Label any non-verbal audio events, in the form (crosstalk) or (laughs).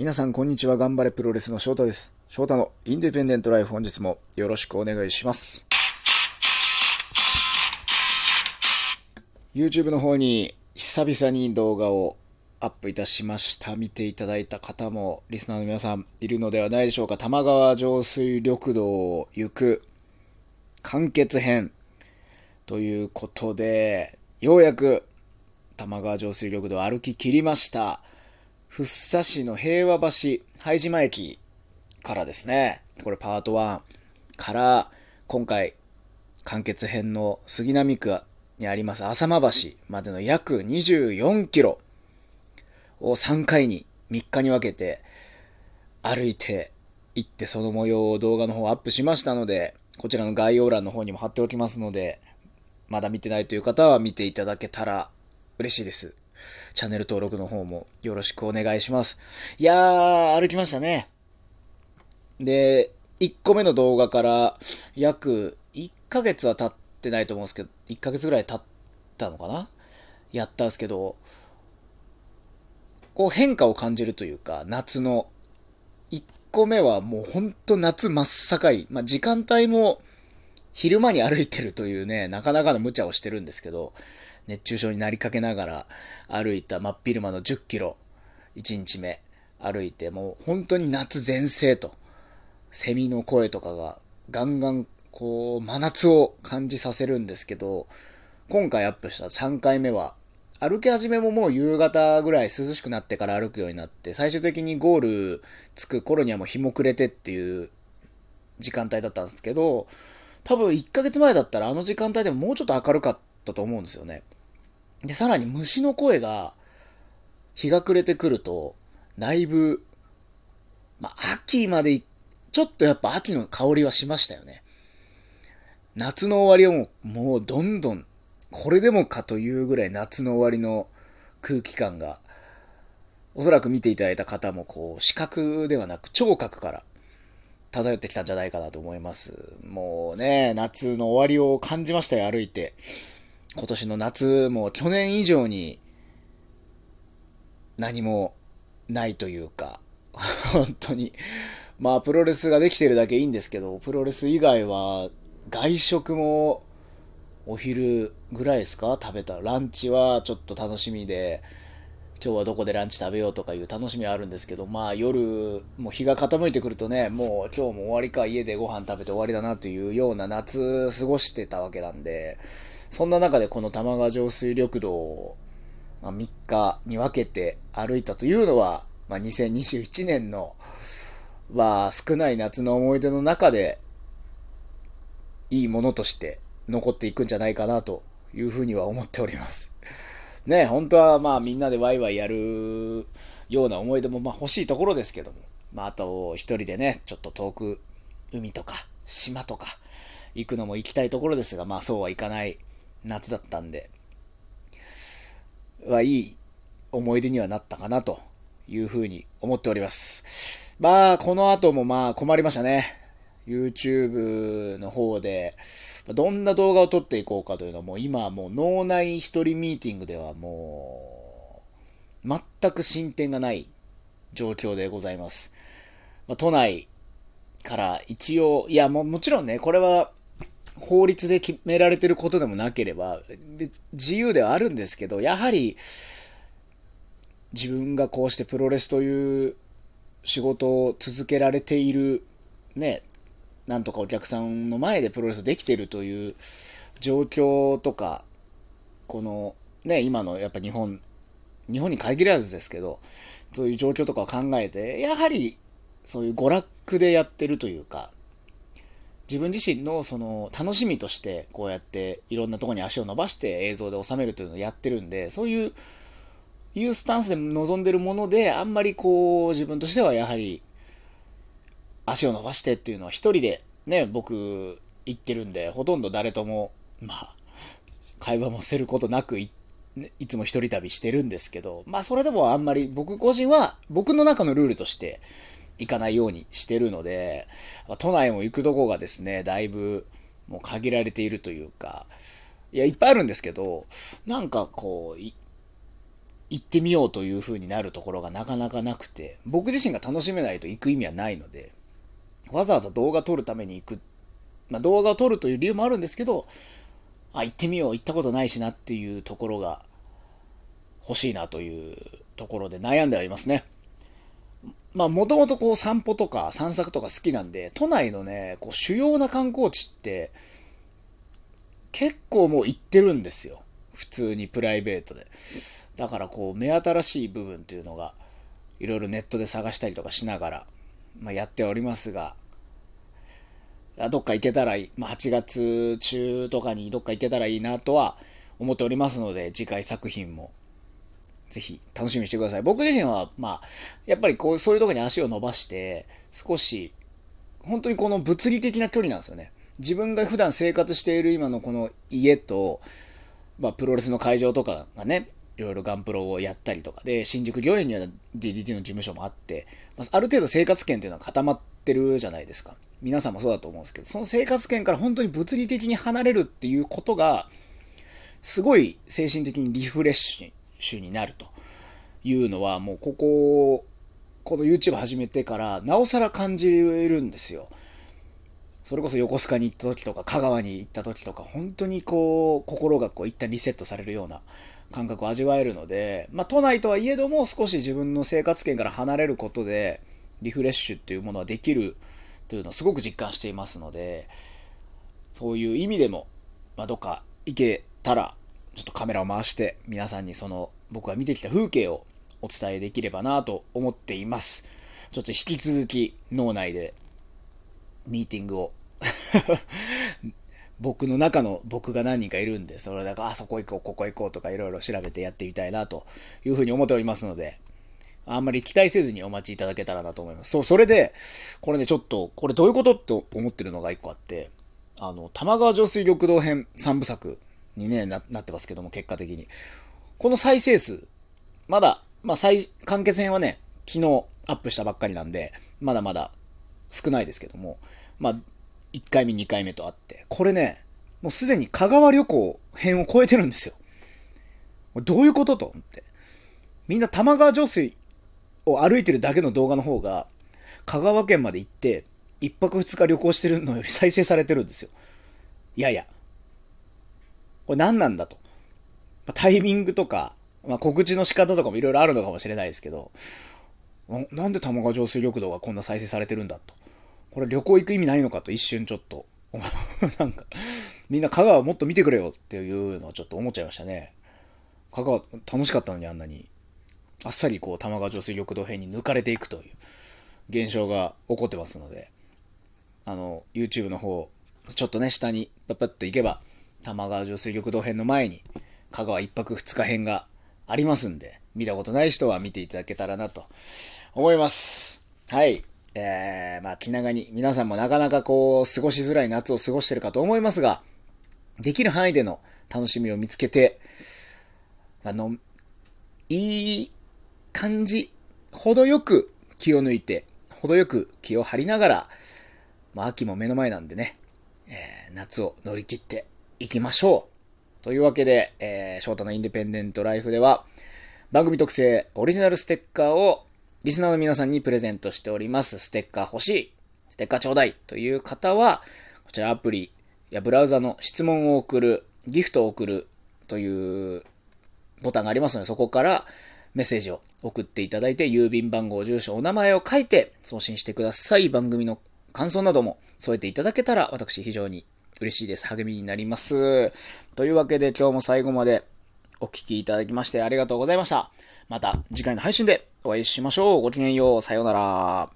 皆さんこんにちは。頑張れプロレスの翔太です。翔太のインディペンデントライフ本日もよろしくお願いします。YouTube の方に久々に動画をアップいたしました。見ていただいた方もリスナーの皆さんいるのではないでしょうか。玉川上水緑道を行く完結編ということで、ようやく玉川上水緑道を歩き切りました。福生市の平和橋、拝島駅からですね、これパート1から、今回、完結編の杉並区にあります浅間橋までの約24キロを3回に、3日に分けて歩いて行ってその模様を動画の方アップしましたので、こちらの概要欄の方にも貼っておきますので、まだ見てないという方は見ていただけたら嬉しいです。チャンネル登録の方もよろしくお願いします。いやー、歩きましたね。で、1個目の動画から約1ヶ月は経ってないと思うんですけど、1ヶ月ぐらい経ったのかな？やったんですけど、こう変化を感じるというか、夏の。1個目はもうほんと夏真っ盛り。まあ、時間帯も昼間に歩いてるというね、なかなかの無茶をしてるんですけど、熱中症になりかけながら歩いた真っ昼間の10キロ、1日目歩いて、もう本当に夏全盛と、セミの声とかがガンガンこう真夏を感じさせるんですけど、今回アップした3回目は、歩き始めももう夕方ぐらい涼しくなってから歩くようになって、最終的にゴール着く頃にはもう日も暮れてっていう時間帯だったんですけど、多分1ヶ月前だったらあの時間帯でももうちょっと明るかったと思うんですよね。で、さらに虫の声が、日が暮れてくると、だいぶ、まあ、秋まで、ちょっとやっぱ秋の香りはしましたよね。夏の終わりはもう、もうどんどん、これでもかというぐらい夏の終わりの空気感が、おそらく見ていただいた方も、こう、視覚ではなく聴覚から漂ってきたんじゃないかなと思います。もうね、夏の終わりを感じましたよ、歩いて。今年の夏も去年以上に何もないというか、(laughs) 本当に。まあ、プロレスができてるだけいいんですけど、プロレス以外は外食もお昼ぐらいですか？食べた。ランチはちょっと楽しみで、今日はどこでランチ食べようとかいう楽しみはあるんですけど、まあ夜、もう日が傾いてくるとね、もう今日も終わりか、家でご飯食べて終わりだなというような夏過ごしてたわけなんで、そんな中でこの玉川上水緑道を3日に分けて歩いたというのは、まあ、2021年の、まあ、少ない夏の思い出の中で、いいものとして残っていくんじゃないかなというふうには思っております。ね、本当はまあみんなでワイワイやるような思い出もまあ欲しいところですけども、まああと一人でね、ちょっと遠く海とか島とか行くのも行きたいところですが、まあそうはいかない夏だったんで、はいい思い出にはなったかなというふうに思っております。まあこの後もまあ困りましたね。YouTube の方で、どんな動画を撮っていこうかというのはもう今もう脳内一人ミーティングではもう全く進展がない状況でございます。ま、都内から一応、いやももちろんね、これは法律で決められてることでもなければ自由ではあるんですけど、やはり自分がこうしてプロレスという仕事を続けられているね、なんとかお客さんの前でプロレスできてるという状況とか、このね、今のやっぱ日本、日本に限らずですけど、そういう状況とかを考えて、やはりそういう娯楽でやってるというか、自分自身のその楽しみとしてこうやっていろんなところに足を伸ばして映像で収めるというのをやってるんで、そういう、いうスタンスで臨んでるもので、あんまりこう自分としてはやはり足を伸ばしてっていうのは一人でね、僕言ってるんで、ほとんど誰とも、まあ、会話もすることなくい、いつも一人旅してるんですけど、まあそれでもあんまり僕個人は僕の中のルールとして行かないようにしてるので、都内も行くとこがですね、だいぶもう限られているというか、いや、いっぱいあるんですけど、なんかこう、行ってみようという風になるところがなかなかなくて、僕自身が楽しめないと行く意味はないので、わざわざ動画撮るために行く。まあ、動画を撮るという理由もあるんですけど、あ、行ってみよう、行ったことないしなっていうところが欲しいなというところで悩んではいますね。まあ、もともとこう散歩とか散策とか好きなんで、都内のね、こう主要な観光地って、結構もう行ってるんですよ。普通にプライベートで。だからこう、目新しい部分っていうのが、いろいろネットで探したりとかしながら、まあ、やっておりますが、どっか行けたらいい。まあ、8月中とかにどっか行けたらいいなとは思っておりますので、次回作品もぜひ楽しみにしてください。僕自身は、まあ、やっぱりこう、そういうとこに足を伸ばして、少し、本当にこの物理的な距離なんですよね。自分が普段生活している今のこの家と、まあ、プロレスの会場とかがね、いろいろガンプロをやったりとかで、新宿御苑には DDT の事務所もあって、まあ、ある程度生活圏っていうのは固まってるじゃないですか。皆さんもそうだと思うんですけど、その生活圏から本当に物理的に離れるっていうことが、すごい精神的にリフレッシュ主になるというのは、もうここ、この YouTube 始めてから、なおさら感じるんですよ。それこそ横須賀に行った時とか、香川に行った時とか、本当にこう、心がこう、一旦リセットされるような感覚を味わえるので、まあ、都内とはいえども、少し自分の生活圏から離れることで、リフレッシュっていうものはできるというのをすごく実感していますので、そういう意味でも、まあ、どっか行けたらちょっとカメラを回して皆さんにその僕が見てきた風景をお伝えできればなと思っています。ちょっと引き続き脳内でミーティングを (laughs) 僕の中の僕が何人かいるんで、それだから、あそこ行こう、ここ行こうとかいろいろ調べてやってみたいなというふうに思っておりますので、あんまり期待せずにお待ちいただけたらなと思います。そう、それで、これね、ちょっと、これどういうことって思ってるのが一個あって、あの、玉川上水緑道編3部作にね、ななってますけども、結果的に。この再生数、まだ、まあ、最、完結編はね、昨日アップしたばっかりなんで、まだまだ少ないですけども、まあ、1回目、2回目とあって、これね、もうすでに香川旅行編を超えてるんですよ。どういうことと思って。みんな玉川上水を歩いてるだけの動画の方が、香川県まで行って、1泊2日旅行してるのより再生されてるんですよ。いやいや、これ何なんだと。タイミングとか、まあ、告知の仕方とかもいろいろあるのかもしれないですけど、なんで玉川上水緑道がこんな再生されてるんだと。これ旅行行く意味ないのかと一瞬ちょっと、(laughs) なんか、みんな香川もっと見てくれよっていうのはちょっと思っちゃいましたね。香川楽しかったのにあんなに、あっさりこう玉川上水緑道編に抜かれていくという現象が起こってますので、あの、YouTube の方、ちょっとね、下にパッパッと行けば、玉川上水緑道編の前に、香川一泊二日編がありますんで、見たことない人は見ていただけたらなと思います。はい。えー、まあ気長に、皆さんもなかなかこう、過ごしづらい夏を過ごしてるかと思いますが、できる範囲での楽しみを見つけて、あの、いい感じ、程よく気を抜いて、程よく気を張りながら、まあ秋も目の前なんでね、えー、夏を乗り切って行きましょう。というわけで、えー、翔太のインディペンデントライフでは、番組特製オリジナルステッカーをリスナーの皆さんにプレゼントしております。ステッカー欲しい、ステッカーちょうだいという方は、こちらアプリやブラウザの質問を送る、ギフトを送るというボタンがありますので、そこからメッセージを送っていただいて、郵便番号、住所、お名前を書いて送信してください。番組の感想なども添えていただけたら、私非常に嬉しいです。励みになります。というわけで今日も最後までお聴きいただきましてありがとうございました。また次回の配信でお会いしましょう。ごきげんよう。さようなら。